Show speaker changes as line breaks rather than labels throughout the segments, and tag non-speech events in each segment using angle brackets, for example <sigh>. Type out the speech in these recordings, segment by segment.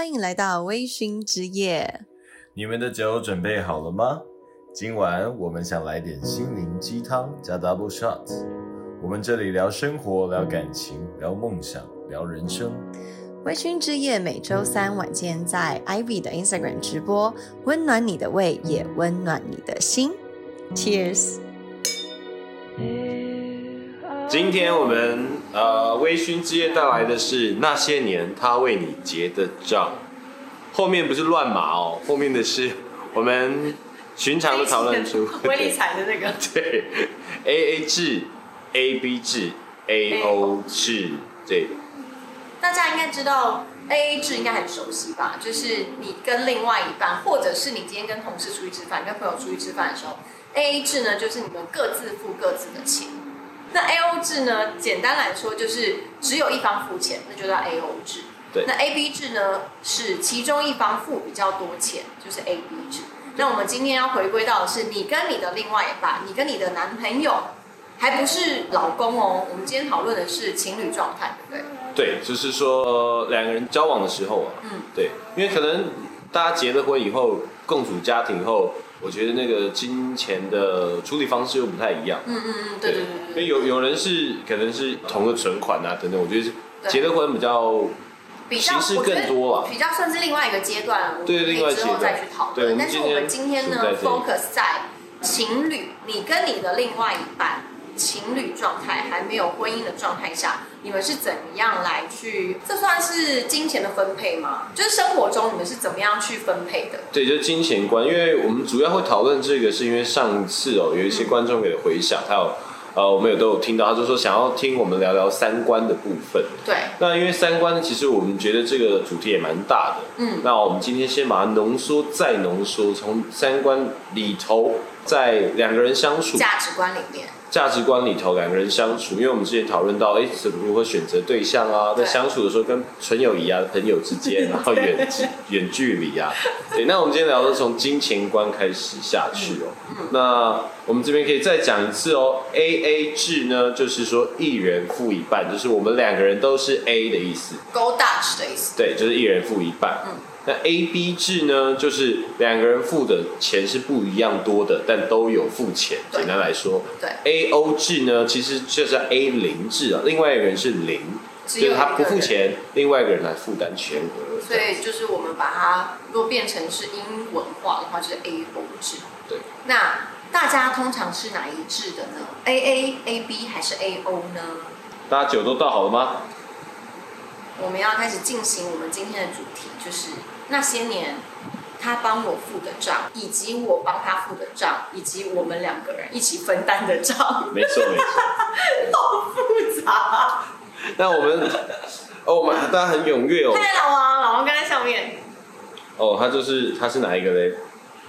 欢迎来到微醺之夜。
你们的酒准备好了吗？今晚我们想来点心灵鸡汤加 double shot。我们这里聊生活，聊感情，聊梦想，聊人生。
微醺之夜每周三晚间在 Ivy 的 Instagram 直播，温暖你的胃，也温暖你的心。Cheers！
今天我们呃微醺之夜带来的是那些年他为你结的账，后面不是乱码哦，后面的是我们寻常的讨论出
微理财的那个 <laughs>
对 A A 制、A B 制、A O 制对。
大家应该知道 A A 制应该很熟悉吧？就是你跟另外一半，或者是你今天跟同事出去吃饭，跟朋友出去吃饭的时候，A A 制呢就是你们各自付各自的钱。那 A O 制呢，简单来说就是只有一方付钱，那就叫 A O 制。
对。
那 A B 制呢是其中一方付比较多钱，就是 A B 制。那我们今天要回归到的是你跟你的另外一半，你跟你的男朋友，还不是老公哦。我们今天讨论的是情侣状态，对不对？
对，就是说呃两个人交往的时候啊，嗯，对，因为可能大家结了婚以后，共组家庭后。我觉得那个金钱的处理方式又不太一样。
嗯嗯嗯，对对对
因为有有人是可能是同个存款啊等等，我觉得是结了婚比较形式更多啊，
比较算是另外一个阶段。
对，另外
之后再去讨论。但是我们今天呢，focus 在情侣，你跟你的另外一半情侣状态还没有婚姻的状态下。你们是怎样来去？这算是金钱的分配吗？就是生活中你们是怎么样去分配的？
对，就是金钱观。因为我们主要会讨论这个，是因为上次哦，有一些观众给的回响，还有呃，我们也都有听到，他就说想要听我们聊聊三观的部分。
对。
那因为三观，其实我们觉得这个主题也蛮大的。嗯。那我们今天先把它浓缩再浓缩，从三观里头，在两个人相处
价值观里面。
价值观里头，两个人相处，因为我们之前讨论到，哎，怎么如何选择对象啊？在相处的时候，跟纯友谊啊、朋友之间，<laughs> 然后远远距离啊。<laughs> 对，那我们今天聊的从金钱观开始下去哦。那我们这边可以再讲一次哦，A A 制呢，就是说一人付一半，就是我们两个人都是 A 的意思
，Go Dutch 的意思。
对，就是一人付一半。嗯。那 A B 制呢，就是两个人付的钱是不一样多的，但都有付钱。简单来说，
对
A O 制呢，其实就是 A 零制啊，另外一个人是零，就是他不付钱，另外一个人来负担全额。
所以就是我们把它若变成是英文化的话，就是 A O 制。
对。
那大家通常是哪一制的呢？A A A B 还是 A O 呢？
大家酒都倒好了吗？
我们要开始进行我们今天的主题，就是那些年他帮我付的账，以及我帮他付的账，以及我们两个人一起分担的账。<laughs>
没错，没错，<laughs>
好复杂。
那我们哦，我们大家很踊跃哦。
看老王，老王刚在上面。
哦，他就是他是哪一个嘞？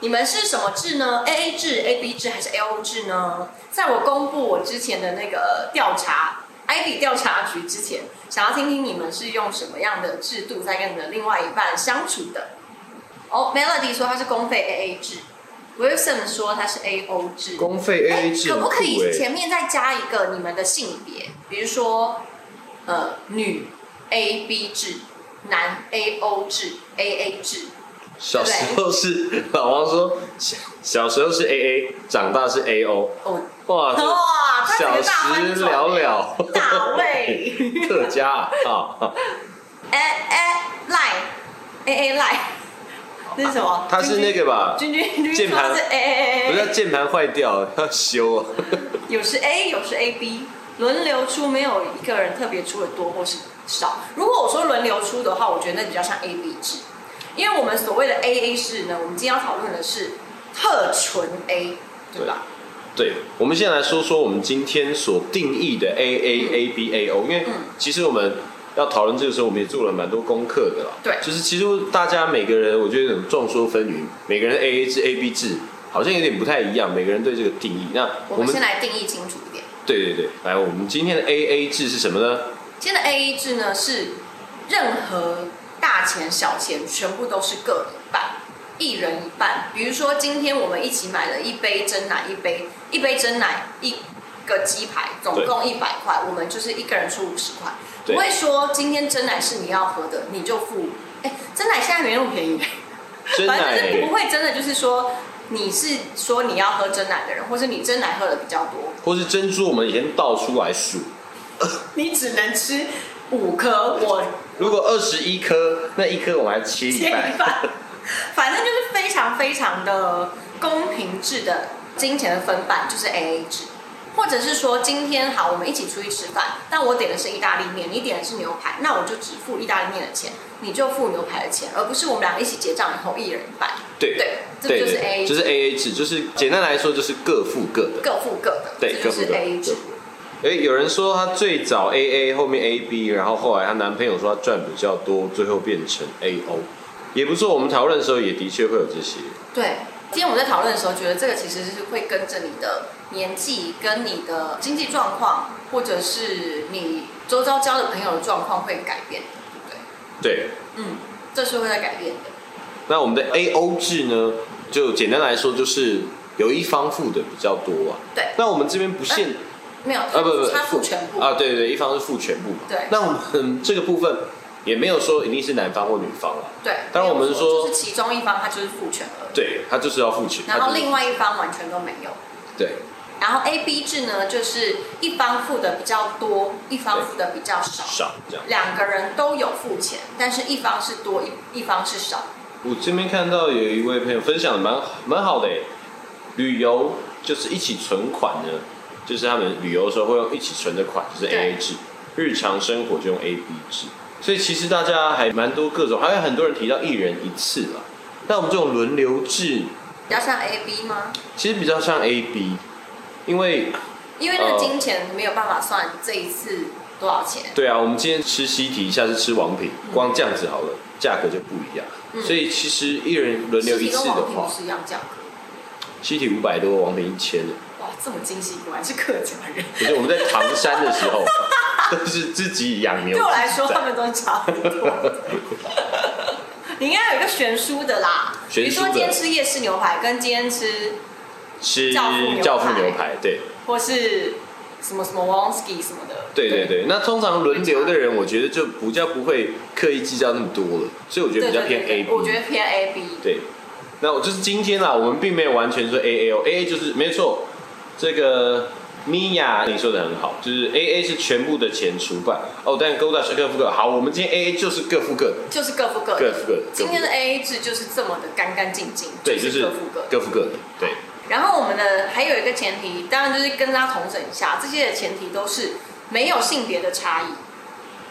你们是什么制呢？A A 制、A B 制还是 L O 制呢？在我公布我之前的那个调查。I B 调查局之前，想要听听你们是用什么样的制度在跟你的另外一半相处的。哦，Melody 说他是公费 A A 制，Wilson 说他是 A O 制。
公费 A A 制，
可不可以前面再加一个你们的性别？比如说，呃，女 A B 制，男 A O 制，A A 制。
小时候是老王说，小时候是 A A，长大是 A O。哦，哇哇，小时了了，
大卫，
客家啊 <laughs>
哎哎 line A A line，这是什么？
他是那个吧？
君君
键盘
是 A A
不是键盘坏掉 <laughs> 要修啊。
有是 A，有是 A B，轮流出，没有一个人特别出的多或是少。如果我说轮流出的话，我觉得那比较像 A B 制。因为我们所谓的 A A 式呢，我们今天要讨论的是特纯 A，对吧？
对，我们先来说说我们今天所定义的 A A A B A O。因为其实我们要讨论这个时候，我们也做了蛮多功课的啦。
对，
就是其实大家每个人，我觉得众说纷纭，每个人 A A 制 A B 制好像有点不太一样，每个人对这个定义。那
我们先来定义清楚一点。
对对对，来，我们今天的 A A 制是什么呢？
今天的 A A 制呢是任何。大钱小钱全部都是各一半，一人一半。比如说今天我们一起买了一杯真奶，一杯一杯真奶，一个鸡排，总共一百块，我们就是一个人出五十块。不会说今天真奶是你要喝的，你就付。哎，真奶现在没那么便宜，<laughs>
真
反正就是不会真的就是说你是说你要喝真奶的人，或是你真奶喝的比较多，
或是珍珠，我们以前倒出来数，<laughs>
你只能吃五颗，我
如果二十一颗，那一颗我们还切一半。
半，反正就是非常非常的公平制的金钱的分半，就是 A A 制。或者是说，今天好，我们一起出去吃饭，但我点的是意大利面，你点的是牛排，那我就只付意大利面的钱，你就付牛排的钱，而不是我们两个一起结账以后一人一半。
对
对，这个就是 A A
就是 A A 制，就是简单来说就是各付各的。
各付各的，
对，
就是
各付各
A A 制。
哎，有人说她最早 A A，后面 A B，然后后来她男朋友说她赚比较多，最后变成 A O，也不错。我们讨论的时候也的确会有这些。
对，今天我们在讨论的时候，觉得这个其实是会跟着你的年纪、跟你的经济状况，或者是你周遭交的朋友的状况会改变的，对不对？
对，
嗯，这是会在改变的。
那我们的 A O 制呢，就简单来说就是有一方付的比较多啊。
对，
那我们这边不限
没有，
啊，不不不，
他付全部
啊，对对对，一方是付全部嘛。
对
那我们这个部分也没有说一定是男方或女方了，
对。
当然我们说
就是其中一方他就是付全额，
对他就是要付全，
然后另外一方完全都没有。
对
然后 A B 制呢，就是一方付的比较多，一方付的比较少，
少这样。
两个人都有付钱，但是一方是多，一一方是少。
我这边看到有一位朋友分享的蛮蛮好的诶，旅游就是一起存款呢，就是他们旅游的时候会用一起存的款，就是 A A 制，日常生活就用 A B 制，所以其实大家还蛮多各种，还有很多人提到一人一次啦。那我们这种轮流制，
比较像 A B 吗？
其实比较像 A B，因为
因为那个金钱没有办法算这一次多少钱。
对啊，我们今天吃西提，下次吃王品，光这样子好了，价格就不一样。
嗯
所以其实一人轮流一次的话，
是一样价格。
西提五百多，王品一千的。
哇，这么精细，果然是客家人。
不是我们在唐山的时候，<laughs> 都是自己养牛。
对我来说，他们都差不多。<laughs> 你应该有一个悬殊的啦，比如说今天吃夜市牛排，跟今天吃
吃
教父牛排
教父牛排，对
或是什么什么 Wonski 什么的。
对对对。那通常轮流的人，我觉得就比较不会刻意计较那么多了，所以我觉得比较偏 A B。
我觉得偏 A B。
对，那我就是今天啦，我们并没有完全说 A A O A A 就是没错，这个米娅你说的很好，就是 A A 是全部的钱除半哦，但 Go Dash 各付各。好，我们今天 A A 就是各付各的，
就是各付各的。
各付各的。
今天的 A A 制就是这么的干干净净，
对，就是
各付各。
各付各的，对。
然后我们的还有一个前提，当然就是跟大家重整一下，这些的前提都是没有性别的差异，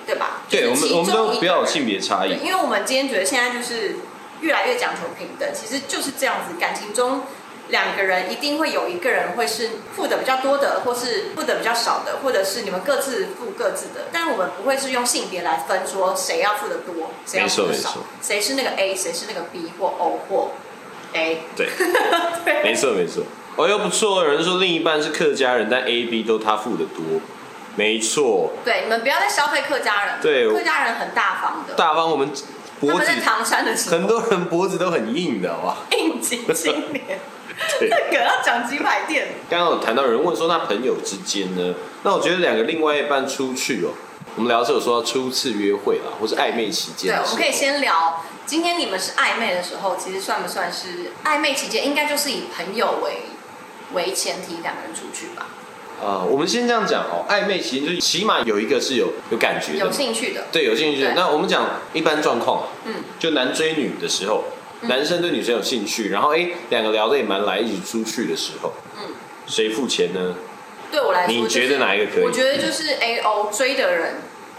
对吧？
对，我们我们都不要有性别差异，。
因为我们今天觉得现在就是越来越讲求平等，其实就是这样子，感情中两个人一定会有一个人会是付的比较多的，或是付的比较少的，或者是你们各自付各自的，但我们不会是用性别来分说谁要付的多，谁要付的少谁是那个 A，谁是那个 B 或 O 或 A。
对，<laughs> 没错没错。哦，又不错。有人说另一半是客家人，但 A、B 都他付的多，没错。
对，你们不要再消费客家人，
对
客家人很大方的，
大方，我们
他
脖子
们在唐山的时候，
很多人脖子都很硬的，好不好？
应景青年，
对。
这个要讲鸡排店。
刚刚有谈到有人问说，那朋友之间呢？那我觉得两个另外一半出去哦，我们聊的时候有说到初次约会啦，或是暧昧期间
对。我们可以先聊，今天你们是暧昧的时候，其实算不算是暧昧期间？应该就是以朋友为为前提，两个人出去吧，
啊、我们先这样讲哦，暧昧期间就是起码有一个是有有感觉的，
有兴趣的。
对，有兴趣的。那我们讲一般状况啊，
嗯，
就男追女的时候，男生对女生有兴趣，然后哎两个聊得也蛮来，一起出去的时候，
嗯，
谁付钱呢？
对我来说、
你
就是，
觉得哪一个可以
我觉得就是 A O 追的人，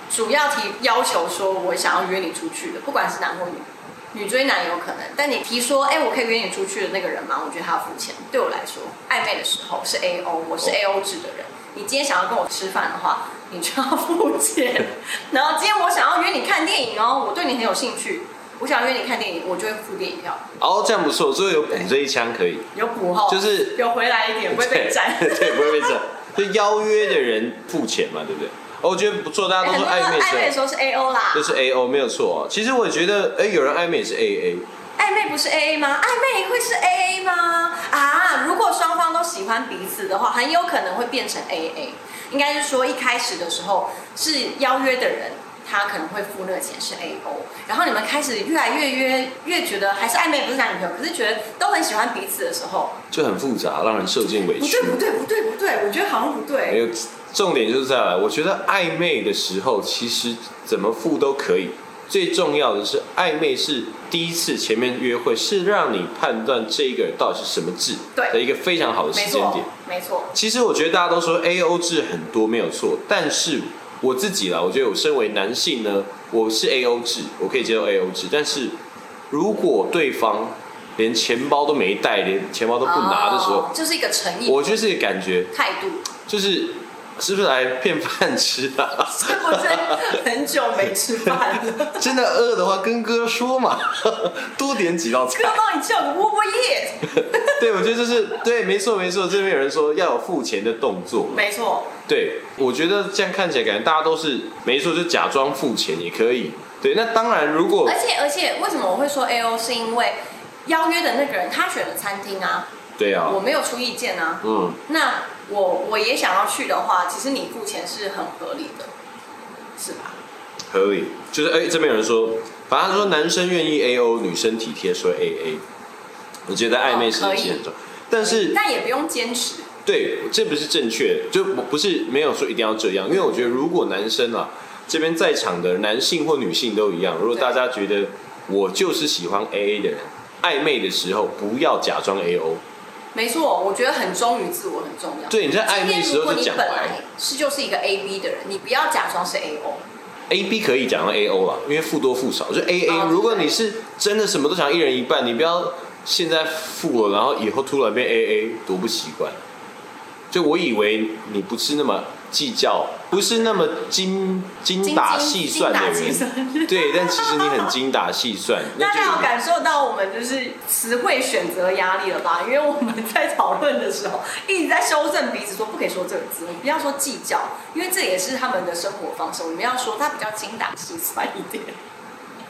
主要提要求说我想要约你出去的，不管是男或女，女追男有可能，但你提说，哎、我可以约你出去的那个人吗？我觉得他要付钱。对我来说，暧昧的时候是 A O，我是 A O 制的人。你今天想要跟我吃饭的话，你就要付钱。<laughs> 然后今天我想要约你看电影哦，我对你很有兴趣，我想约你看电影，我就会付电影票，
哦，这样不错，所以有补这一枪可以，
有补后，
就是
有回来一点，不会被占。<laughs>
对，不会被占。就邀约的人付钱嘛，对不对？哦，我觉得不错，大家都说暧昧
暧昧的时候是 A O 啦，
就是 A O 没有错哦。其实我也觉得，哎，有人暧昧也是 A A，
暧昧不是 A A 吗？暧昧会是 A A 吗？啊，如果双方都喜欢彼此的话，很有可能会变成 A A。应该是说一开始的时候是邀约的人他可能会付那个钱是 A O，然后你们开始越来越约越觉得还是暧昧不是男女朋友，可是觉得都很喜欢彼此的时候，
就很复杂，让人受尽委屈
不对。不对不对不对，我觉得好像不对。
没有，重点就是在来，我觉得暧昧的时候其实怎么付都可以。最重要的是，暧昧是第一次前面约会，是让你判断这个人到底是什么质
对
的一个非常好的时间点。
没错，
其实我觉得大家都说 A O 制很多没有错，但是我自己啦，我觉得我身为男性呢，我是 A O 制，我可以接受 A O 制，但是如果对方连钱包都没带，连钱包都不拿的时候，
哦就是一个诚意。
我觉得这个感觉
态度，
就是是不是来骗饭吃啊？
是不是很久没吃饭了？
真的饿的话，跟哥说嘛，<laughs> 多点几道菜
哥。帮你叫个窝窝叶，<laughs>
对，我觉得这是对，没错没错。这边有人说要有付钱的动作，
没错，
对，我觉得这样看起来感觉大家都是没错，就假装付钱也可以。对，那当然如果
而且而且为什么我会说 A O 是因为邀约的那个人他选了餐厅啊，
对啊
我，没有出意见啊。
嗯，
那我我也想要去的话，其实你付钱是很合理的，是吧？
合理。就是哎、这边有人说，反正他说男生愿意 A O，女生体贴说 A A。我觉得暧昧时
哦可以
期很重要，但是
但也不用坚持。
对，这不是正确，就不不是没有说一定要这样，因为我觉得如果男生啊这边在场的男性或女性都一样，如果大家觉得我就是喜欢 A A 的人，暧昧的时候不要假装 A O，
没错，我觉得很忠于自我很重要。
对，你在暧昧的时候就讲白
是就是一个 A B 的人，你不要假装是 A O。
，A B 可以讲到 A O 了，因为付多付少，就 A
哦
A。如果你是真的什么都想一人一半，你不要现在付了，然后以后突然变 A A，多不习惯。就我以为你不是那么计较，不是那么精精打细算的人，对，但其实你很精打细算，<laughs> 那
大家有感受到我们就是词汇选择压力了吧？因为我们在讨论的时候一直在修正彼此，说不可以说这个字，你不要说计较，因为这也是他们的生活方式。我们要说他比较精打细算一点。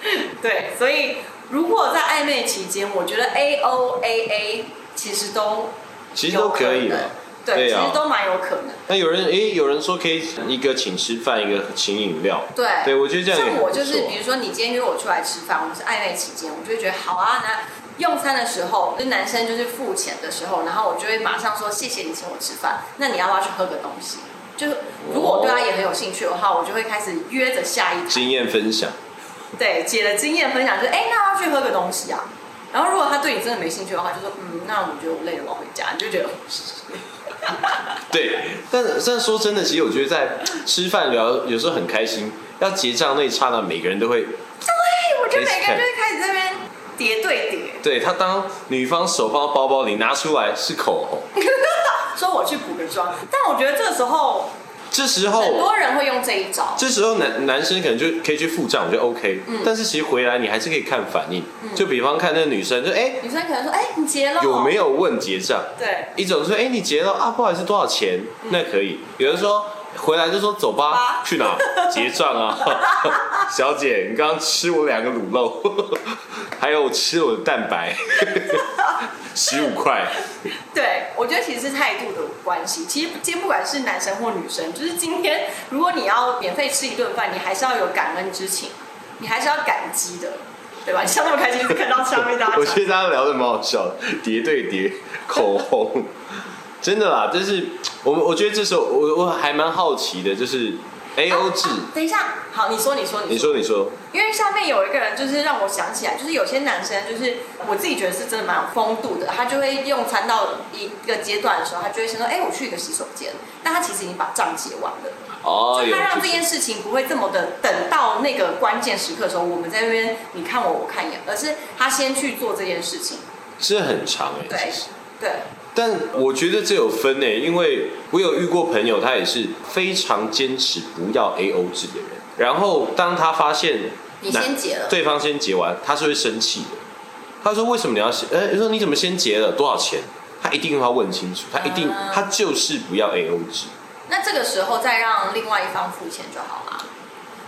<laughs> 对，所以如果在暧昧期间，我觉得 A O A A 其实都
其实都可以
有
了。
对，
对啊
其实都蛮有可能。
那有人诶，有人说可以一个请吃饭，一个请饮料。
对，
对我觉得这样也
像我就是，
不错
比如说你今天约我出来吃饭，我们是暧昧期间，我就会觉得好啊。那用餐的时候，就男生就是付钱的时候，然后我就会马上说谢谢你请我吃饭。那你要不要去喝个东西？就是如果我对他也很有兴趣的话，我就会开始约着下一
经
台。
验分享。
对，姐的经验分享就是，哎，那要不要去喝个东西啊？然后如果他对你真的没兴趣的话，就说嗯，那我觉得我累了，我要回家。你就觉得 <laughs>
对，但但说真的，其实我觉得在吃饭聊有时候很开心，要结账那一刹那，每个人都会，对
我觉得每个人就会开始在那边叠对叠，
对他当女方手放到包包里拿出来是口红，<laughs>
说我去补个妆。但我觉得这时候
这时
很
候
多人会用这一招。
这时候男男生可能就可以去付账，我觉得 OK，、但
嗯
是其实回来你还是可以看反应，就比方看那个女生，就哎、
女生可能说：“哎、你结了。
有没？”有问结账，
对，
一种说哎、你结了啊，不好意思多少钱，那可以，有人说。回来就说走吧
吧，
去哪？<laughs> 结账啊？<laughs> 小姐，你刚刚吃我两个卤肉，<laughs> 还有吃我的蛋白，十五块。<laughs>
对，我觉得其实是态度的关系。其实今天不管是男生或女生，就是今天如果你要免费吃一顿饭，你还是要有感恩之情，你还是要感激的，对吧？你笑那么开心，是看到下面大家 <laughs>
我
讲
觉得大家聊的蛮好笑的，叠对叠，口红，真的啦，就是我我觉得这时候我我还蛮好奇的，就是 A O 制，
啊等一下，好，你说，你说，
你说你说，
因为下面有一个人，就是让我想起来，就是有些男生，就是我自己觉得是真的蛮有风度的，他就会用餐到一个阶段的时候，他就会先说：“哎、我去一个洗手间。”但他其实已经把账结完了。
哦，
就他让这件事情不会这么的等到那个关键时刻的时候，我们在那边你看我我看一眼，而是他先去做这件事情。
这很长哎、
对。对，
但我觉得这有分诶，因为我有遇过朋友，他也是非常坚持不要 A O 制的人。然后当他发现
你先结了，
对方先结完，他是会生气的。他说：“为什么你要先？哎、说你怎么先结了？多少钱？”他一定要问清楚，他一定，
啊
他就是不要 A O 制。
那这个时候再让另外一方付钱就好了。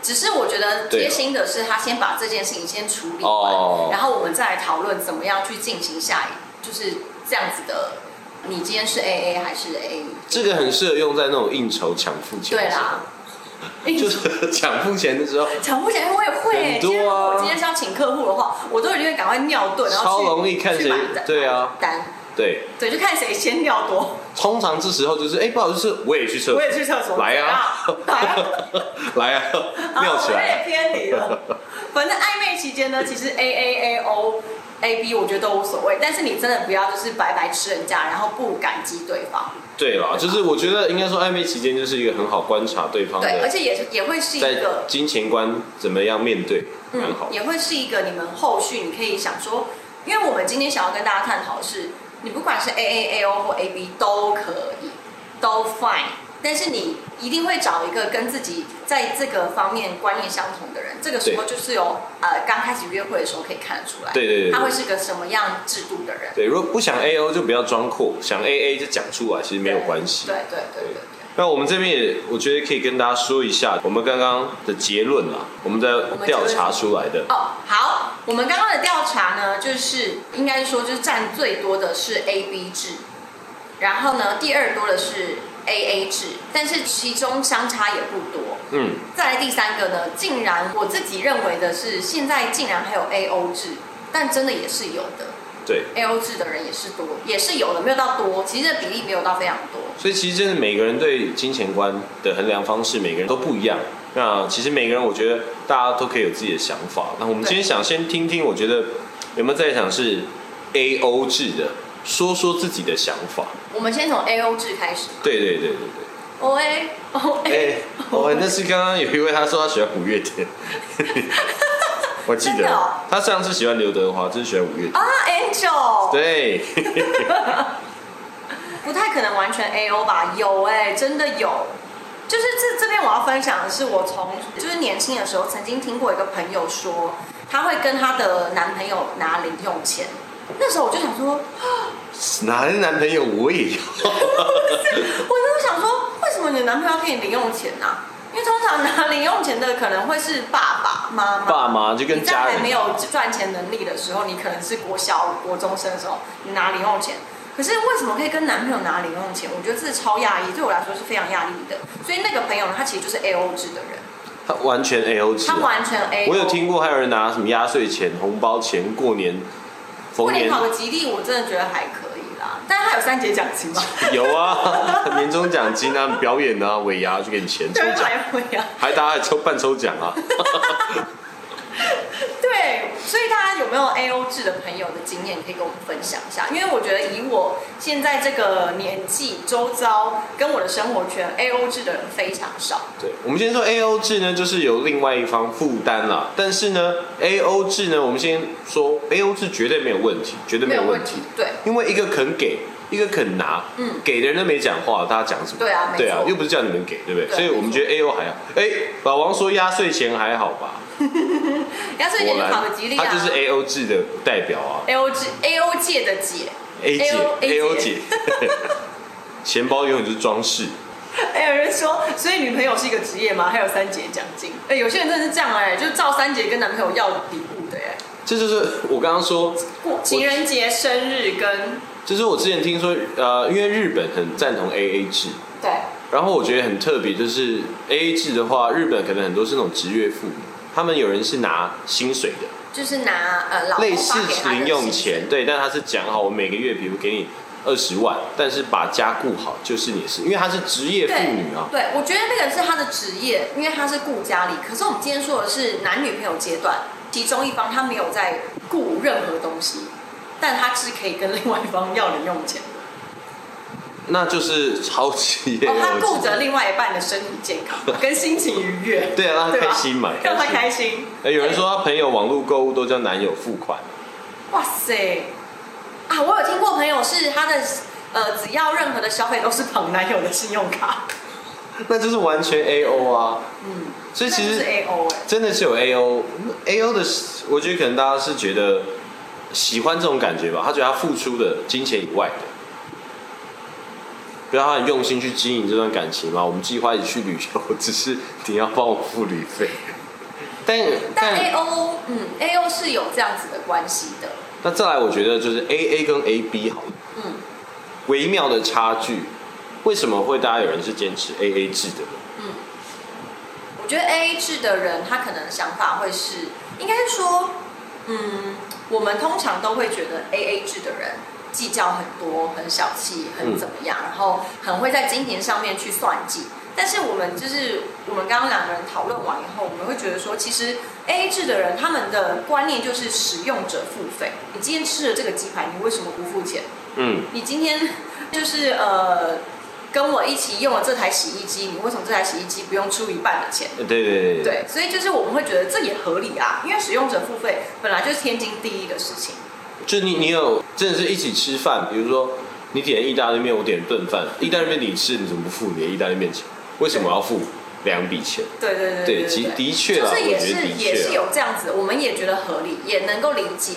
只是我觉得贴心的是，他先把这件事情先处理完，
哦
然后我们再来讨论怎么样去进行下一，就是这样子的。你今天是 A A 还是 A？
这个很适合用在那种应酬抢付钱
对啦。<laughs>
就是抢付钱的时候，
抢付钱我也会、欸。
很多啊
我今天是要请客户的话，我都一定会赶快尿遁，然后去
超容易看谁对啊
单
对，
对，就看谁先尿多。
通常这时候就是，哎、不好意思，我也去厕所，
我也去厕所，
来啊
来啊！<laughs> <laughs>
尿起来
也偏离了。<laughs> 反正暧昧期间呢，其实 A A A O A B 我觉得都无所谓，但是你真的不要就是白白吃人家，然后不感激对方。
对啦，就是我觉得应该说暧昧期间就是一个很好观察对方
对，而，且也是也会是一
在
个
金钱观怎么样面对，蛮
嗯
好，。
也会是一个你们后续你可以想说，因为我们今天想要跟大家探讨的是，你不管是 A A A O 或 A B 都可以，都 fine，但是你一定会找一个跟自己在这个方面观念相同的人，这个时候就是有呃刚开始约会的时候可以看得出来，
对对对对
他会是个什么样制度的人，
对，如果不想 A O 就不要装酷，想 A A 就讲出来，其实没有关系。
对对对对对。
那我们这边也，我觉得可以跟大家说一下我们刚刚的结论啦，我们在调查出来的。
哦，好，我们刚刚的调查呢，就是应该说就是占最多的是 A B 制，然后呢，第二多的是 A A 制，但是其中相差也不多。
嗯，
再来第三个呢，竟然我自己认为的是，现在竟然还有 A O 制，但真的也是有的
对。
，A O 制的人也是多，也是有的，没有到多，其实这比例没有到非常多。
所以其实真的每个人对金钱观的衡量方式，每个人都不一样。那其实每个人，我觉得大家都可以有自己的想法。那我们今天想先听听，我觉得有没有在场是 A O 制的，说说自己的想法。
我们先从 A O 制开始
对对对对对
O A O
对。哎
A，，
哦，那是刚刚有一位他说他喜欢五月天，<laughs> 我记得他上次喜欢刘德华，这是喜欢五月天。
啊，Angel，
对，<laughs>
不太可能完全 A O 吧？有哎、真的有。就是这这边我要分享的是，我从就是年轻的时候曾经听过一个朋友说，她会跟她的男朋友拿零用钱。那时候我就想说，<gasps>
哪来的男朋友我也要。
我就想说，为什么你的男朋友要给你零用钱呢、因为通常拿零用钱的可能会是爸爸妈妈。
爸妈就跟家人
还没有赚钱能力的时候，你可能是国小、国中生的时候，你拿零用钱。可是为什么可以跟男朋友拿零用钱？我觉得这是超压抑，对我来说是非常压抑的。所以那个朋友呢，他其实就是 A O 制的人，
他完全 A O 制
他。完全 A。
我有听过，还有人拿什么压岁钱、红包钱，过年、
过年考个吉利，我真的觉得还可。但是他有三节奖金吗？
有啊，<laughs> 年终奖金啊，表演啊，尾牙就给你钱抽，奖。
还
大家还抽半抽奖啊。
对，所以大家有没有 A O 制的朋友的经验，可以跟我们分享一下？因为我觉得以我现在这个年纪，周遭跟我的生活圈，A O 制的人非常少。
对，我们先说 A O 制呢，就是由另外一方负担啦。但是呢，A O 制呢，我们先说 A O 制绝对没有问题，绝对没有问题。。
对，
因为一个肯给，一个肯拿，
嗯
给的人都没讲话，大家讲什么？
对啊
对啊，又不是叫你们给，对不对？
对
所以我们觉得 A O 还好。哎，老王说压岁钱还好吧？
压岁钱就考个吉利啊。
他就是 A O 制的代表啊
A O 制 A O 界的姐。
，A 姐 A O
姐
姐，<laughs> 钱包永远就是装饰。
还 <laughs> 有人说，所以女朋友是一个职业吗？还有三节奖金。哎、有些人真的是这样哎、就照三节跟男朋友要礼物的哎、
这就是我刚刚说，
过情人节、生日跟
就是我之前听说，呃，因为日本很赞同 A A 制，
对
然后我觉得很特别，就是 A A 制的话，日本可能很多是那种职业妇女，他们有人是拿薪水的，
就是拿呃老
类似零用钱，对，但他是讲好，我每个月比如给你二十万，但是把家顾好就是你的事，因为她是职业妇女啊。
对，我觉得那个是他的职业，因为他是顾家里。可是我们今天说的是男女朋友阶段，其中一方他没有在顾任何东西，但他是可以跟另外一方要零用钱的。
那就是超级
哦，他顾
着，
另外一半的身体健康跟心情愉悦，<laughs>
对啊，让他开心嘛，
让 <laughs> 他
心。
开心。
哎，有人说他朋友网络购物都叫男友付款，
哇塞！啊，我有听过朋友是他的呃，只要任何的消费都是捧男友的信用卡，<laughs>
那就是完全 A O 啊。
嗯，
所以其
那就是
实
A O 哎、
真的是有 A O A O 的，我觉得可能大家是觉得喜欢这种感觉吧，他觉得他付出的金钱以外的，不要他很用心去经营这段感情嘛。我们计划一起去旅游，只是你要帮我付旅费。<laughs> 但
但 A O 嗯 A O 是有这样子的关系的，
那再来，我觉得就是 A A 跟 A B 好了，
嗯
微妙的差距。为什么会大家有人是坚持 A A 制的？
嗯，我觉得 A A 制的人，他可能想法会是，应该是说，嗯，我们通常都会觉得 A A 制的人计较很多，很小气，很怎么样，然后很会在金钱上面去算计。但是我们就是我们刚刚两个人讨论完以后，我们会觉得说，其实 A A 制的人他们的观念就是使用者付费。你今天吃了这个鸡排，你为什么不付钱？
嗯，
你今天就是呃跟我一起用了这台洗衣机，你为什么这台洗衣机不用出一半的钱？
对对对对，
对，所以就是我们会觉得这也合理啊，因为使用者付费本来就是天经地义的事情。
就你你有真的是一起吃饭，比如说你点意大利面，我点炖饭，意大利面你吃，你怎么不付你的意大利面钱？为什么要付两笔钱？
对对对
对，其的确啦，
就是也是也是有这样子，我们也觉得合理，也能够理解。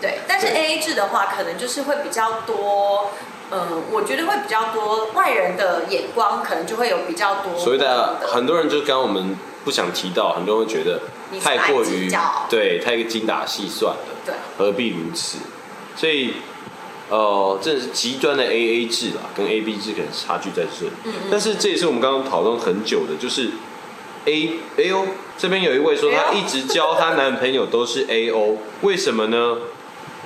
对，但是 A A 制的话，可能就是会比较多，嗯，我觉得会比较多外人的眼光，可能就会有比较多
所以大家很多人就刚刚我们不想提到，很多人会觉得太过于对太精打细算了，
对
何必如此？所以呃，这是极端的 A A 制啦，跟 A B 制可能差距在这里。
嗯嗯
但是这也是我们刚刚讨论很久的，就是 A A O 这边有一位说，她一直教她男朋友都是 A O，为什么呢？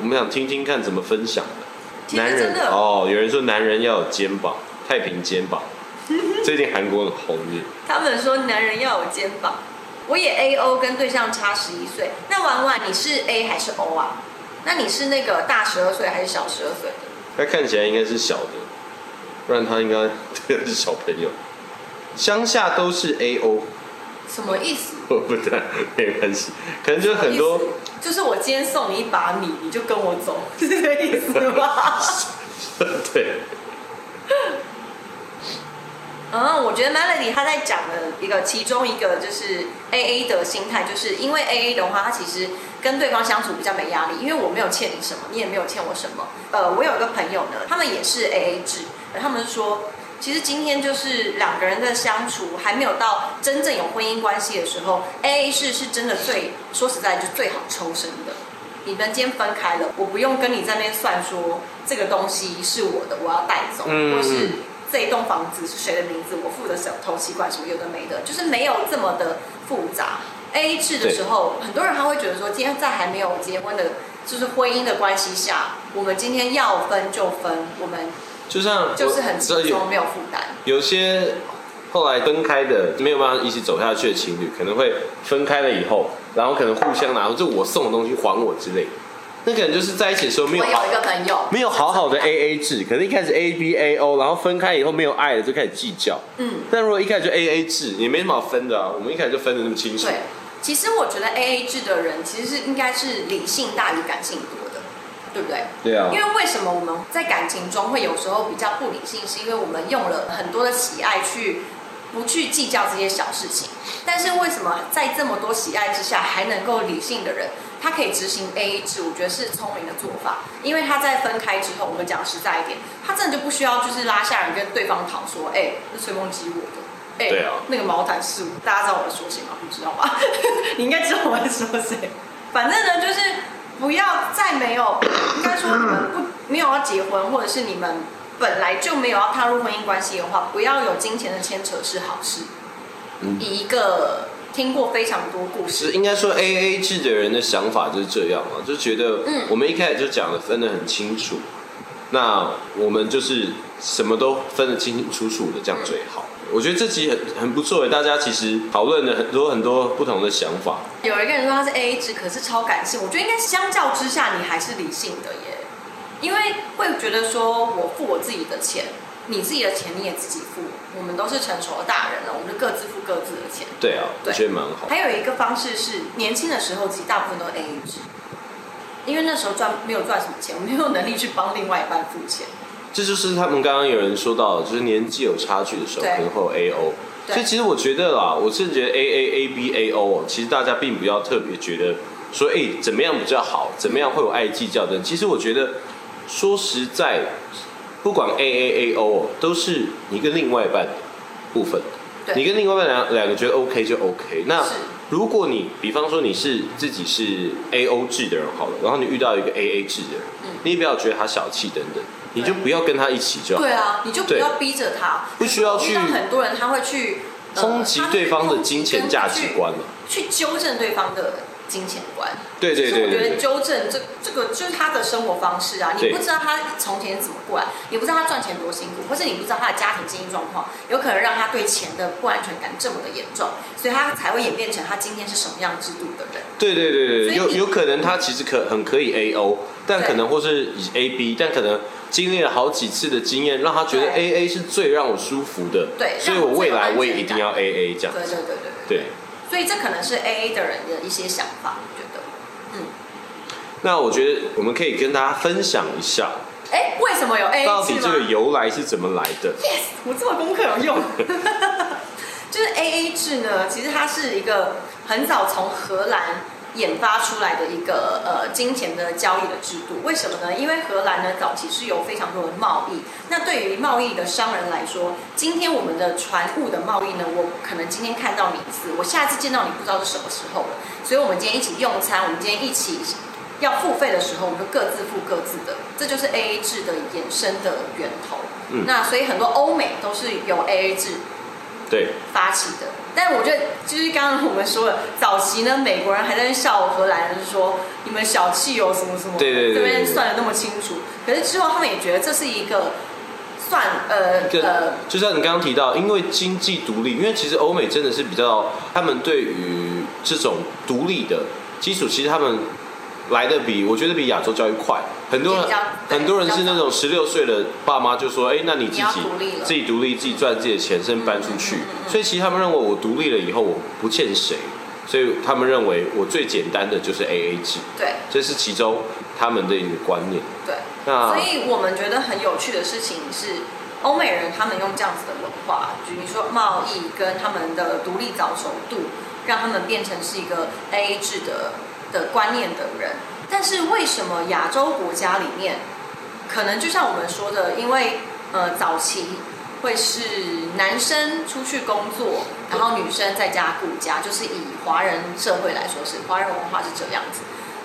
我们想听听看怎么分享的。男人哦，有人说男人要有肩膀，太平肩膀，<laughs> 最近韩国很红的。
他们说男人要有肩膀，我也 A O 跟对象差十一岁，那婉婉你是 A 还是 O 啊？那你是那个大十二岁还是小十二岁的？
他看起来应该是小的，不然他应该对是小朋友。乡下都是 A O，
什么意思？<laughs>
我不知道，没关系，可能就很多
就是我今天送你一把米，你就跟我走，是这个意思吗？<laughs>
对，
嗯，我觉得 Melody 他在讲的一个其中一个就是 A A 的心态，就是因为 A A 的话，他其实跟对方相处比较没压力，因为我没有欠你什么，你也没有欠我什么。呃，我有一个朋友呢，他们也是 A A 制，他们说，其实今天就是两个人的相处还没有到真正有婚姻关系的时候，A A 制是真的最说实在就最好抽身的。你们今天分开了，我不用跟你在那边算说这个东西是我的，我要带走，
嗯
或是这一栋房子是谁的名字，我付的什么头期款什么有的没的，就是没有这么的复杂。A A 制的时候，很多人他会觉得说，今天在还没有结婚的，就是婚姻的关系下，我们今天要分就分，我们
就像
就是很轻松，没有负担。
有些后来分开的没有办法一起走下去的情侣，可能会分开了以后，然后可能互相拿就我送的东西还我之类的，那可能就是在一起的时候没有好
我有一个朋友，
没有好好的 A A 制，可能一开始 A B A O，然后分开以后没有爱了就开始计较。
嗯，
但如果一开始就 A A 制，也没什么好分的啊。我们一开始就分的那么清楚。
对，其实我觉得 A A 制的人其实是应该是理性大于感性多的，对不对？
对啊
因为为什么我们在感情中会有时候比较不理性，是因为我们用了很多的喜爱去不去计较这些小事情。但是为什么在这么多喜爱之下还能够理性的人，他可以执行 A A 制？我觉得是聪明的做法，因为他在分开之后，我们讲实在一点，他真的就不需要就是拉下人跟对方讨说，哎、那吹风机我的。哎、那个毛毯是我，大家知道我在说谁吗？不知道吧？你应该知道我在说谁。反正呢，就是不要再没有，应该说你们不没有要结婚，或者是你们本来就没有要踏入婚姻关系的话，不要有金钱的牵扯是好事。
嗯
以一个听过非常多故事，
应该说 A A 制的人的想法就是这样嘛，就觉得
嗯
我们一开始就讲的分得很清楚，那我们就是什么都分得清清楚楚的，这样最好。我觉得这集很很不错诶，大家其实讨论了很多很多不同的想法。
有一个人说他是 A A 制，可是超感性。我觉得应该相较之下，你还是理性的耶，因为会觉得说我付我自己的钱，你自己的钱你也自己付，我们都是成熟的大人了，我们就各自付各自的钱。
对啊，我
对
觉得蛮好。
还有一个方式是，年轻的时候其实大部分都 A A 制，因为那时候赚没有赚什么钱，我没有能力去帮另外一半付钱。
这就是他们刚刚有人说到，就是年纪有差距的时候，可能会有 A O。所以其实我觉得啦，我是觉得 A A A B A O，哦其实大家并不要特别觉得说，哎、怎么样比较好，怎么样会有爱计较的。其实我觉得，说实在，不管 A A A O，哦都是你跟另外一半部分。你跟另外一半两两个觉得 OK 就 OK。那如果你比方说你是自己是 A O 制的人好了，然后你遇到一个 A A 制的人，
嗯
你也不要觉得他小气等等，你就不要跟他一起就好。
对啊，你就不要逼着他。
不需要去
很多人他会去呃
抨击对方的金钱价值观嘛。
去纠正对方的金钱观。
对对
其实我觉得
对对对，
纠正这这个就是他的生活方式啊，你不知道他从前怎么过来，你不知道他赚钱多辛苦，或是你不知道他的家庭经济状况，有可能让他对钱的不安全感这么的严重，所以他才会演变成他今天是什么样制度的人。
对对对对对，有有可能他其实可很可以 A O，但可能或是以 A B，但可能经历了好几次的经验，让他觉得 A A 是最让我舒服的，
对
所以我未来我也一定要 A A 这样
对对对对。对，所以这可能是 A A 的人的一些想法，我觉得。
嗯那我觉得我们可以跟大家分享一下，
哎，为什么有 A A 制吗？
到底这个由来是怎么来的。
Yes，我做功课有用。<laughs> 就是 A A 制呢，其实它是一个很早从荷兰研发出来的一个呃金钱的交易的制度。为什么呢？因为荷兰呢早期是有非常多的贸易，那对于贸易的商人来说，今天我们的船务的贸易呢，我可能今天看到你一次，我下次见到你不知道是什么时候了，所以我们今天一起用餐，我们今天一起。要付费的时候，我们就各自付各自的，这就是 A A 制的衍生的源头。
嗯
那所以很多欧美都是由 A A 制
对，
发起的。但我觉得，就是刚刚我们说的，早期呢，美国人还在那笑荷兰人，说你们小气哦，什么什么，
对对对
这边算的那么清楚。可是之后他们也觉得这是一个算呃
更
呃
就像你刚刚提到，因为经济独立，因为其实欧美真的是比较，他们对于这种独立的基础，其实他们来的比我觉得比亚洲教育快。很多很多人是那种十六岁的爸妈就说，哎，那你自己自己独立，自己赚自己的钱，甚至搬出去。所以其实他们认为我独立了以后，我不欠谁，所以他们认为我最简单的就是 A A 制，
对
这是其中他们的一个观念。
对。
那
所以我们觉得很有趣的事情是，欧美人他们用这样子的文化，比如说贸易跟他们的独立早熟度，让他们变成是一个 A A 制的的观念的人。但是为什么亚洲国家里面，可能就像我们说的，因为呃早期会是男生出去工作，然后女生在家顾家，就是以华人社会来说是华人文化是这样子。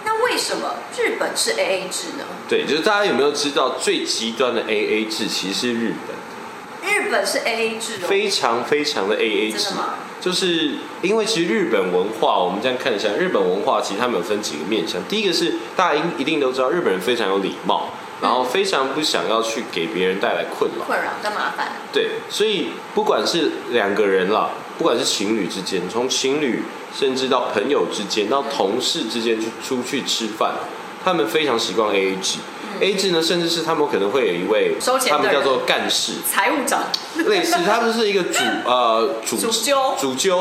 那为什么日本是 A A 制呢？
对，就是大家有没有知道最极端的 A A 制其实是日本？
日本是 A A 制哦，
非常非常的 A A 制
真的，吗？
就是因为其实日本文化，我们这样看一下，日本文化其实他们有分几个面向。第一个是大家一一定都知道，日本人非常有礼貌，然后非常不想要去给别人带来困扰。
困扰跟麻烦，
对，所以不管是两个人啦，不管是情侣之间，从情侣甚至到朋友之间，到同事之间去出去吃饭，他们非常习惯 A A 制。A 制呢，甚至是他们可能会有一位
收钱
他们叫做
人
干事，
财务长
类似，他们是一个主 <laughs> 呃主
主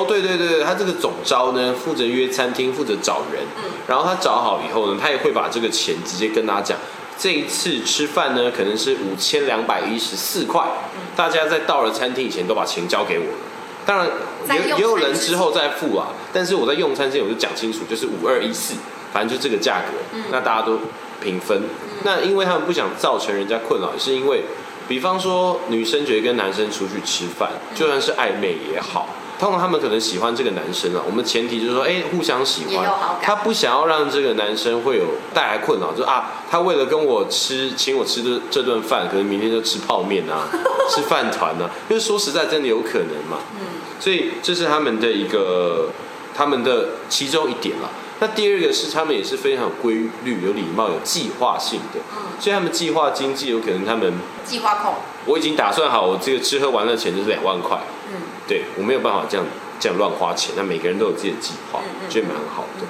对对对对，他这个总招呢负责约餐厅，负责找人，
嗯
然后他找好以后呢，他也会把这个钱直接跟他讲，这一次吃饭呢可能是五千两百一十四块，
嗯
大家在到了餐厅以前都把钱交给我了。当然也也有人
之
之后再付啊，但是我在用餐之前我就讲清楚，就是五二一四，反正就这个价格，
嗯
那大家都平分。那因为他们不想造成人家困扰，是因为，比方说女生觉得跟男生出去吃饭，就算是暧昧也好，通常他们可能喜欢这个男生啊，我们前提就是说，哎、互相喜欢他不想要让这个男生会有带来困扰，就啊，他为了跟我吃，请我吃这这顿饭，可能明天就吃泡面啊，<laughs> 吃饭团啊，因为说实在，真的有可能嘛。
嗯，
所以这是他们的一个他们的其中一点了。那第二个是他们也是非常有规律、有礼貌、有计划性的，
嗯。
所以他们计划经济有可能他们
计划控，
我已经打算好，我这个吃喝玩乐钱就是两万块，
嗯，
对我没有办法这样这样乱花钱。那每个人都有自己的计划觉得蛮好的。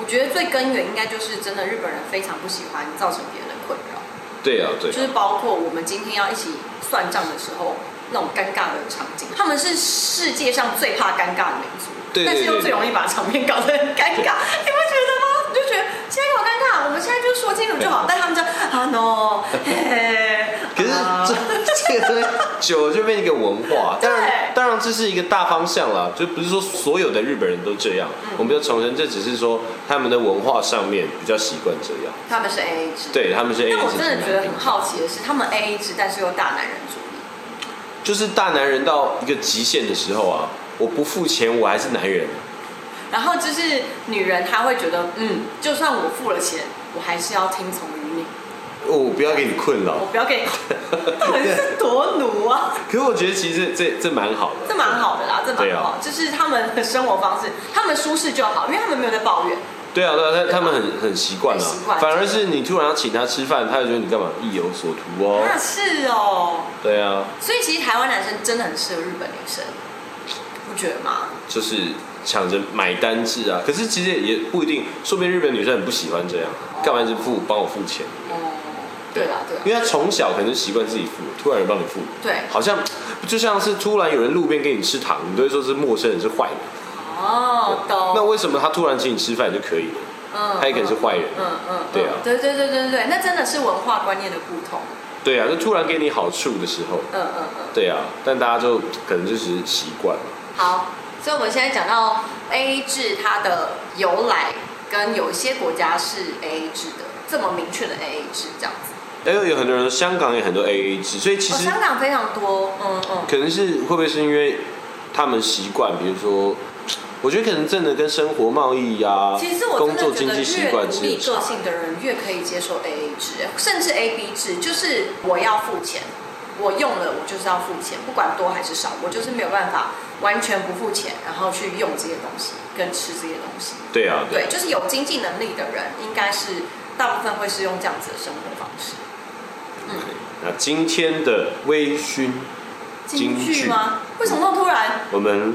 我觉得最根源应该就是真的日本人非常不喜欢造成别人的困扰，
对啊，对啊，
就是包括我们今天要一起算账的时候那种尴尬的场景，他们是世界上最怕尴尬的民族，
对对
但是又最容易把场面搞得很尴尬，<laughs> 你不觉得吗？你就觉得现在给我尴尬，我们现在就说清楚就好，但他们就啊 no，嘿 <laughs> 嘿
可是
啊
这这个东西久了就变成一个文化，<laughs> 当然
对
当然这是一个大方向啦，就不是说所有的日本人都这样。
嗯
我们要重申，这只是说他们的文化上面比较习惯这样。
他们是 A A 制，
对，他们是 A A
但我真的觉得很好奇的是，他们 A A 制，但是又大男人主义。
就是大男人到一个极限的时候啊，我不付钱我还是男人。
然后就是女人，她会觉得，嗯，就算我付了钱，我还是要听从于你。
我不要给你困扰
我。不要给你，到底是多奴啊？<laughs>
可是我觉得其实这这蛮好的，
这蛮好的啦，这蛮好，就是他们的生活方式，他们舒适就好，因为他们没有在抱怨。
对啊，对啊，他他们很很习惯啊
很习惯，
反而是你突然要请他吃饭，他就觉得你干嘛意有所图哦。
那是哦，
对啊，
所以其实台湾男生真的很适合日本女生，不觉得吗？
就是抢着买单制啊。可是其实也不一定，说不定日本女生很不喜欢这样，干嘛一直付帮我付钱？
哦，对啦，对啦，
因为她从小可能习惯自己付，突然有人帮你付，
对，
好像就像是突然有人路边给你吃糖，你都会说是陌生人是坏人。
哦，懂。
那为什么他突然请你吃饭就可以了？
嗯
他也可能是坏人。
嗯嗯，
对啊
对对对对对，那真的是文化观念的不同。
对啊，就突然给你好处的时候，
嗯嗯嗯。
对啊，但大家就可能就是习惯了。
好，所以我们现在讲到 A A 制它的由来，跟有一些国家是 A A 制的，这么明确的 A A 制这样子。
哎有有很多人，香港也很多 AA 制，所以其
哦，
实
香港非常多，嗯嗯。
可能是会不会是因为他们习惯，比如说，我觉得可能真的跟生活贸易呀、
其实我
工作经济习
越独立个性的人越可以接受 A A 制，甚至 A B 制，就是我要付钱，我用了我就是要付钱，不管多还是少，我就是没有办法完全不付钱，然后去用这些东西跟吃这些东西。
对啊，
对，就是有经济能力的人，应该是大部分会是用这样子的生活方式。
嗯那今天的微醺，
京
京剧
剧吗？为什么那么突然？
我们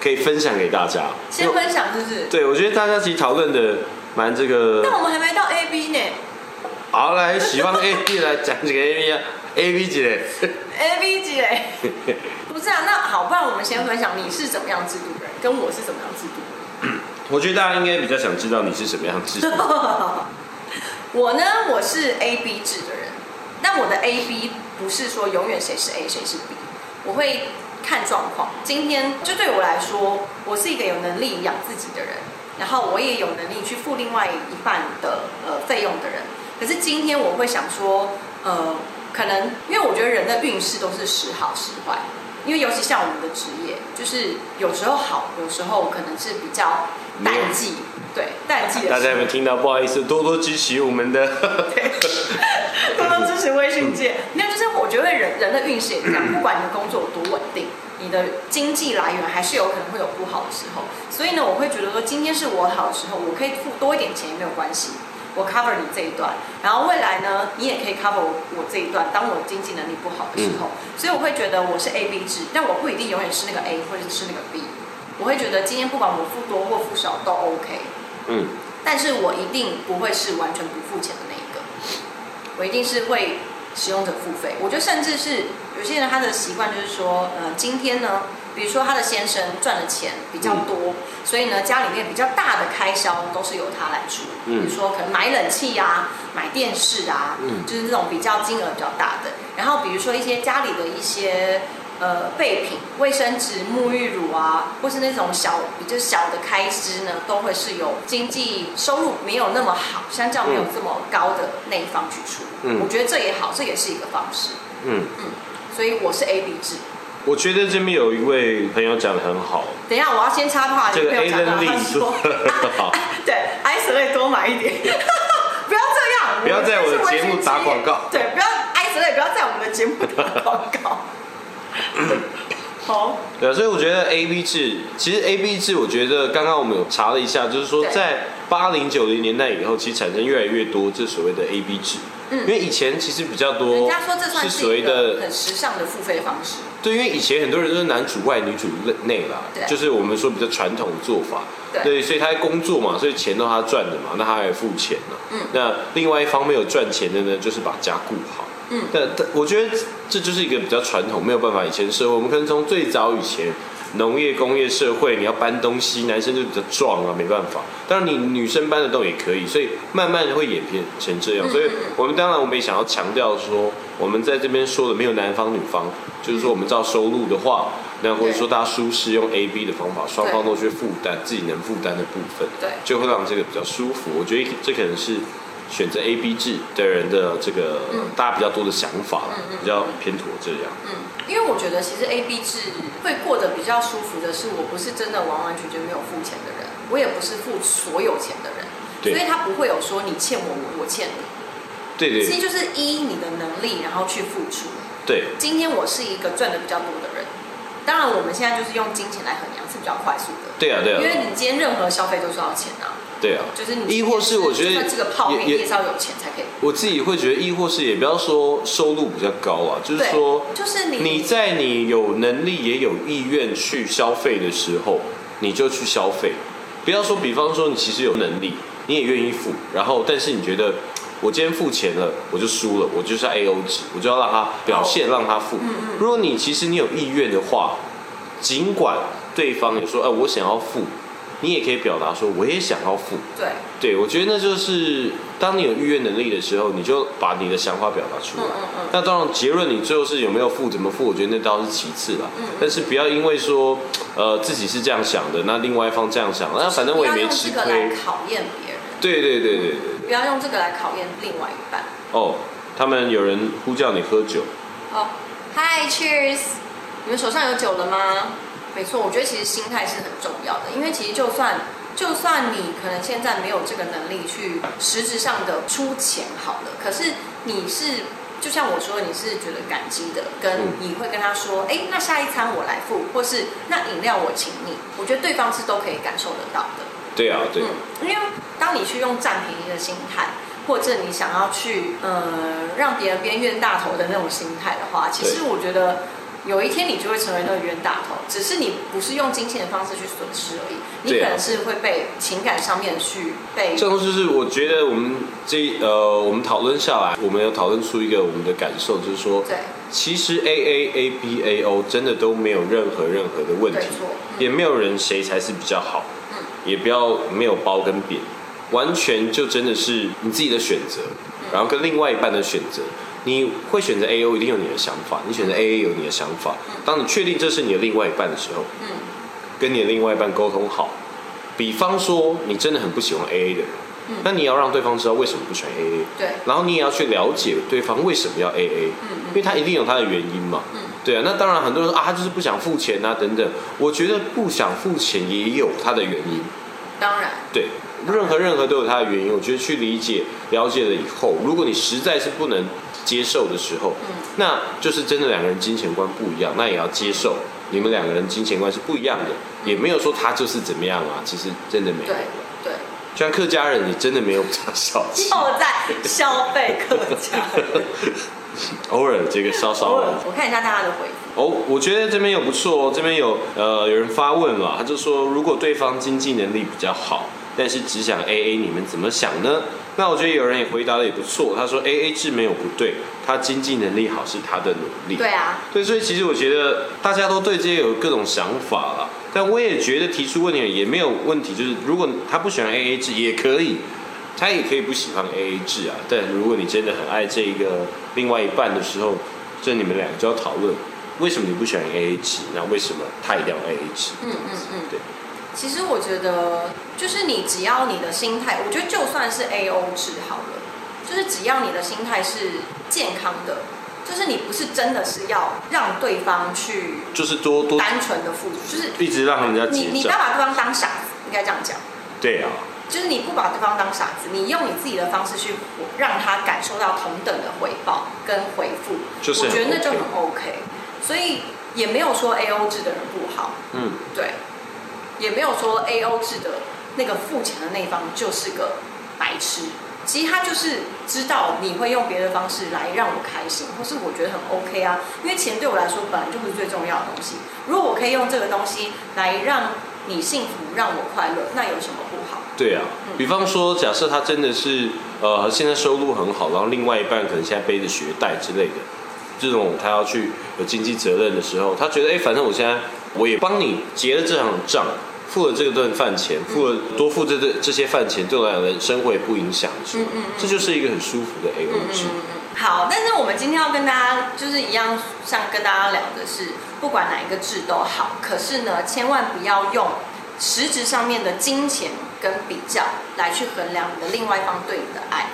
可以分享给大家。
先分享是不是？
对，我觉得大家其实讨论的蛮这个。
但我们还没到 A B 呢
好，来，喜欢 A B 来讲几个 A B 啊，A B 几嘞
？，A B 几嘞？<laughs> 不是啊，那好，不然我们先分享你是怎么样制度的人，跟我是怎么样制度。<coughs>
我觉得大家应该比较想知道你是什么样制度。<laughs>
我呢，我是 A B 制的人，但我的 A B 不是说永远谁是 A 谁是 B，我会看状况。今天就对我来说，我是一个有能力养自己的人，然后我也有能力去付另外一半的呃费用的人。可是今天我会想说，呃，可能因为我觉得人的运势都是时好时坏，因为尤其像我们的职业，就是有时候好，有时候可能是比较淡季，对淡季的。
大家有没有听到？不好意思，多多支持我们的。<laughs>
多多支持微信界。没有，就是我觉得人人的运势也这样，不管你的工作有多稳定，你的经济来源还是有可能会有不好的时候。所以呢，我会觉得说，今天是我好的时候，我可以付多一点钱也没有关系。我 cover 你这一段，然后未来呢，你也可以 cover 我我这一段。当我经济能力不好的时候，所以我会觉得我是 A B 制，但我不一定永远是那个 A 或者是那个 B。我会觉得今天不管我付多或付少都 OK。
嗯，
但是我一定不会是完全不付钱的那一个，我一定是会使用者付费。我觉得甚至是有些人他的习惯就是说，呃，今天呢，比如说他的先生赚的钱比较多，所以呢，家里面比较大的开销都是由他来出，
嗯
比如说可能买冷气啊、买电视啊，
嗯
就是这种比较金额比较大的。然后比如说一些家里的一些呃备品，卫生纸、沐浴乳啊，或是那种小比较小的开支呢，都会是由经济收入没有那么好，相较没有这么高的那一方去出。
嗯
我觉得这也好，这也是一个方式。
嗯，
所以我是 A B 制。
我觉得这边有一位朋友讲的很好，
等一下，我要先插话，
这个
你朋
A
友讲到
N
他
Lee
说
说，好，<laughs>
对，ice 多买一点，<laughs> 不要这样，
不要在我的节目打广告。
对，不要 ice，不要在我们的节目打广告。<laughs> 好，
对啊，所以我觉得 A B 制，其实 A B 制，我觉得刚刚我们有查了一下，就是说在八零九零年代以后，其实产生越来越多这所谓的 A B 制，
嗯。
因为以前其实比较多，
人家说这算
是所谓的
很时尚的付费方式。
对，因为以前很多人都是男主外女主内啦，就是我们说比较传统的做法。
对
所以他在工作嘛，所以钱都他赚的嘛，那他也付钱了。
嗯
那另外一方没有赚钱的呢，就是把家顾好。
嗯
但但我觉得这就是一个比较传统，没有办法以前社会，我们可能从最早以前农业工业社会，你要搬东西，男生就比较壮啊，没办法。当然你女生搬得动也可以，所以慢慢会演变成这样。
嗯
所以我们当然我们也想要强调说，我们在这边说的没有男方女方，就是说我们照收入的话，那或者说大家舒适用 A B 的方法，双方都去负担自己能负担的部分，
对
就会让这个比较舒服。我觉得这可能是选择 A B 制的人的这个、
嗯
大家比较多的想法比较偏妥这样。
嗯，因为我觉得其实 A B 制会过得比较舒服的是，我不是真的完完全全没有付钱的人，我也不是付所有钱的人，
对
所以他不会有说你欠我，我我欠你。
对对
其实就是依你的能力，然后去付出。
对
今天我是一个赚的比较多的人，当然我们现在就是用金钱来衡量是比较快速的，
对啊对啊
因为
啊
你今天任何消费都是要钱啊，
对啊。
就是你
亦或是我觉得
这个泡面
也
是要有钱才可以。
我自己会觉得，亦或是也不要说收入比较高啊，就是
对
说，
就是你
你在你有能力也有意愿去消费的时候，你就去消费。不要说，比方说你其实有能力，你也愿意付，然后但是你觉得我今天付钱了，我就输了，我就是 A O 值，我就要让他表现，让他付。如果你其实你有意愿的话，尽管对方也说，哎、我想要付，你也可以表达说，我也想要付。
对，
对，我觉得那就是当你有预愿能力的时候，你就把你的想法表达出来。
嗯嗯嗯
那当然，结论你最后是有没有付、怎么付，我觉得那倒是其次啦。
嗯
但是不要因为说，呃，自己是这样想的，那另外一方这样想，那反正我也没吃亏。
考验别人，
对对对对对。
不要用这个来考验另外一半。
哦，他们有人呼叫你喝酒，
哦，Hi Cheers，你们手上有酒了吗？没错，我觉得其实心态是很重要的，因为其实就算就算你可能现在没有这个能力去实质上的出钱好了，可是你是就像我说，你是觉得感激的，跟
嗯
你会跟他说，哎、那下一餐我来付，或是那饮料我请你，我觉得对方是都可以感受得到的。
对啊，对，
嗯，因为当你去用占便宜的心态，或者你想要去呃让别人边冤大头的那种心态的话，其实我觉得有一天你就会成为那个冤大头，只是你不是用金钱的方式去损失而已，你可能是会被情感上面去被
这种就是我觉得我们这呃，我们讨论下来，我们有讨论出一个我们的感受，就是说，
对。
其实 A A A B A O 真的都没有任何任何的问题也没有人谁才是比较好，
嗯
也不要没有褒跟贬，完全就真的是你自己的选择，
嗯
然后跟另外一半的选择。你会选择 A O 一定有你的想法，你选择 A A 有你的想法。当你确定这是你的另外一半的时候，
嗯
跟你的另外一半沟通好。比方说，你真的很不喜欢 A A 的人，
嗯
那你要让对方知道为什么不喜欢 A A。
对
然后你也要去了解对方为什么要 A A，
嗯
因为他一定有他的原因嘛。
嗯
对啊，那当然很多人说啊，他就是不想付钱啊等等。我觉得不想付钱也有他的原因，
当然。
对，任何任何都有他的原因。我觉得去理解、了解了以后，如果你实在是不能接受的时候，
嗯。
那就是真的两个人金钱观不一样，那也要接受你们两个人金钱观是不一样的，也没有说他就是怎么样啊，其实真的没有。
对。对，
就像客家人，你真的没有比较小气，<laughs>
又在消费客家人，<laughs>
偶尔这个稍稍
偶尔我看一下大家的回复。
哦，我觉得这边有不错哦，这边有呃有人发问了，他就说如果对方经济能力比较好，但是只想 A A，你们怎么想呢？那我觉得有人也回答的也不错，他说 A A 制没有不对，他经济能力好是他的努力。
对啊，
对，所以其实我觉得大家都对这些有各种想法啦，但我也觉得提出问题也没有问题，就是如果他不喜欢 A A 制也可以，他也可以不喜欢 A A 制啊。但如果你真的很爱这个另外一半的时候，这你们两个就要讨论为什么你不喜欢 A A 制，那为什么他一定要 A A 制？
嗯嗯嗯。
对，
其实我觉得，就是你只要你的心态，我觉得就算是 A O 制好了，就是只要你的心态是健康的，就是你不是真的是要让对方去
就是多多
单纯的付出，就是
一直让人家
你你。不要把对方当傻子，应该这样讲。
对啊，
就是你不把对方当傻子，你用你自己的方式去让他感受到同等的回报跟回复，
就是很
我觉得那就很 OK。所以也没有说 A O 制的人不好，
嗯，
对，也没有说 A O 制的那个付钱的那一方就是个白痴。其实他就是知道你会用别的方式来让我开心，或是我觉得很 OK 啊。因为钱对我来说本来就不是最重要的东西。如果我可以用这个东西来让你幸福，让我快乐，那有什么？
对啊，
嗯。
比方说，假设他真的是呃现在收入很好，然后另外一半可能现在背着学贷之类的，这种他要去有经济责任的时候，他觉得哎，反正我现在我也帮你结了这场账，付了这顿饭钱，付了多付这这这些饭钱，对我来讲生活也不影响
嗯嗯嗯。
这就是一个很舒服的 A O 制。
嗯好，但是我们今天要跟大家就是一样，像跟大家聊的是，不管哪一个制都好，可是呢，千万不要用实质上面的金钱跟比较来去衡量你的另外一方对你的爱，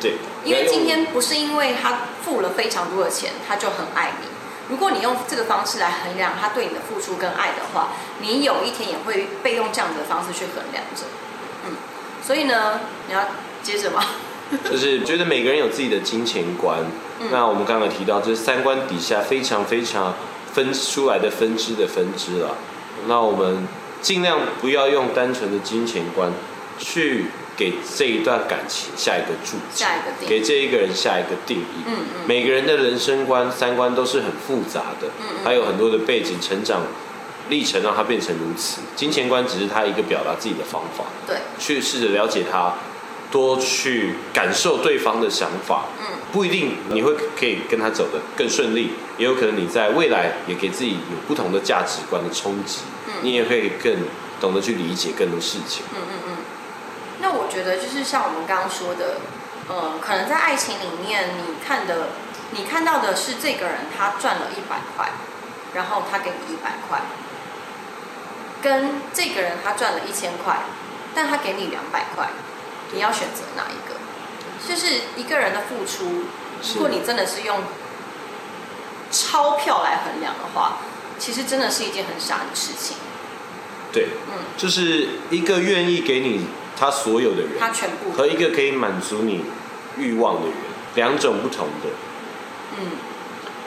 对，
因为今天不是因为他付了非常多的钱，他就很爱你。如果你用这个方式来衡量他对你的付出跟爱的话，你有一天也会被用这样子的方式去衡量着。嗯，所以呢，你要接着吗？<laughs>
就是觉得每个人有自己的金钱观。那我们刚刚提到，这三观底下非常非常分出来的分支的分支了。那我们尽量不要用单纯的金钱观去给这一段感情下一个注解，
下一个定
给这一个人下一个定义。
嗯嗯
每个人的人生观、三观都是很复杂的，
嗯
还有很多的背景、成长历程让他变成如此。金钱观只是他一个表达自己的方法，
对，
去试着了解他，多去感受对方的想法。
嗯，
不一定你会可以跟他走得更顺利，也有可能你在未来也给自己有不同的价值观的冲击，
嗯
你也会更懂得去理解更多事情。
嗯嗯嗯。那我觉得就是像我们刚刚说的，呃，可能在爱情里面，你看的，你看到的是这个人他赚了一百块，然后他给你一百块，跟这个人他赚了一千块，但他给你两百块，你要选择哪一个？就是一个人的付出，如果你真的是用钞票来衡量的话，其实真的是一件很傻的事情。
对，
嗯，
就是一个愿意给你他所有的人，
他全部
和一个可以满足你欲望的人，两种不同的。
嗯。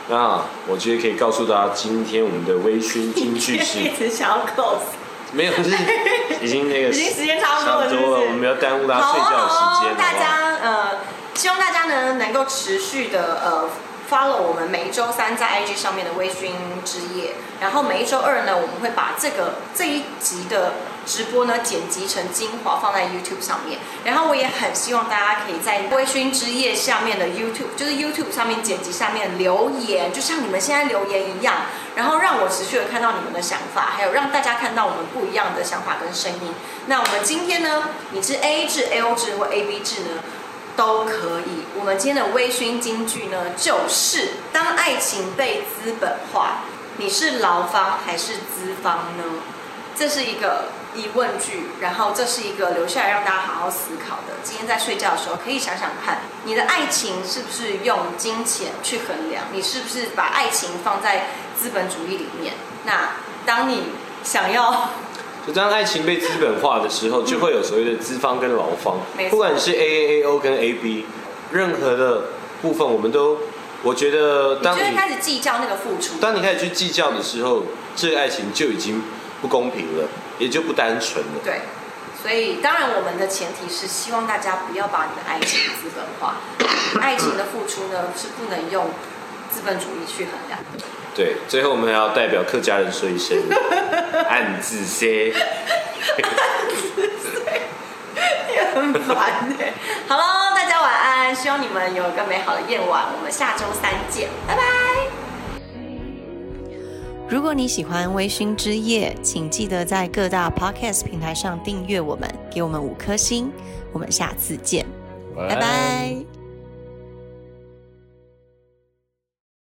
那我觉得可以告诉大家，今天我们的微醺金句是 <laughs>
一直想要 close，
没有，是已经那个 <laughs>
已经时间差不多了
我们不要耽误大家睡觉的时间，，
大？家呃，希望大家呢能够持续的呃 follow 我们每一周三在 IG 上面的微醺之夜，然后每一周二呢，我们会把这个这一集的直播呢剪辑成精华放在 YouTube 上面，然后我也很希望大家可以在微醺之夜下面的 YouTube，就是 YouTube 上面剪辑下面留言，就像你们现在留言一样，然后让我持续的看到你们的想法，还有让大家看到我们不一样的想法跟声音。那我们今天呢，你是 A 制、A O 制或 A B 制呢？都可以。我们今天的微醺金句呢，就是当爱情被资本化，你是劳方还是资方呢？这是一个疑问句，然后这是一个留下来让大家好好思考的。今天在睡觉的时候，可以想想看，你的爱情是不是用金钱去衡量？你是不是把爱情放在资本主义里面？那当你想要
就当爱情被资本化的时候，就会有所谓的资方跟劳方。不管是 A A A O 跟 A B，任何的部分，我们都，我觉得当你
开始计较那个付出，
当你开始去计较的时候，这个爱情就已经不公平了，也就不单纯了。
对，所以当然我们的前提是希望大家不要把你的爱情资本化，爱情的付出呢是不能用资本主义去衡量的。
对，最后我们还要代表客家人说一声 <laughs> 暗自 say，
也很烦哎、好喽，大家晚安，希望你们有一个美好的夜晚，我们下周三见，拜拜。
如果你喜欢微醺之夜，请记得在各大 podcast 平台上订阅我们，给我们五颗星。我们下次见，拜拜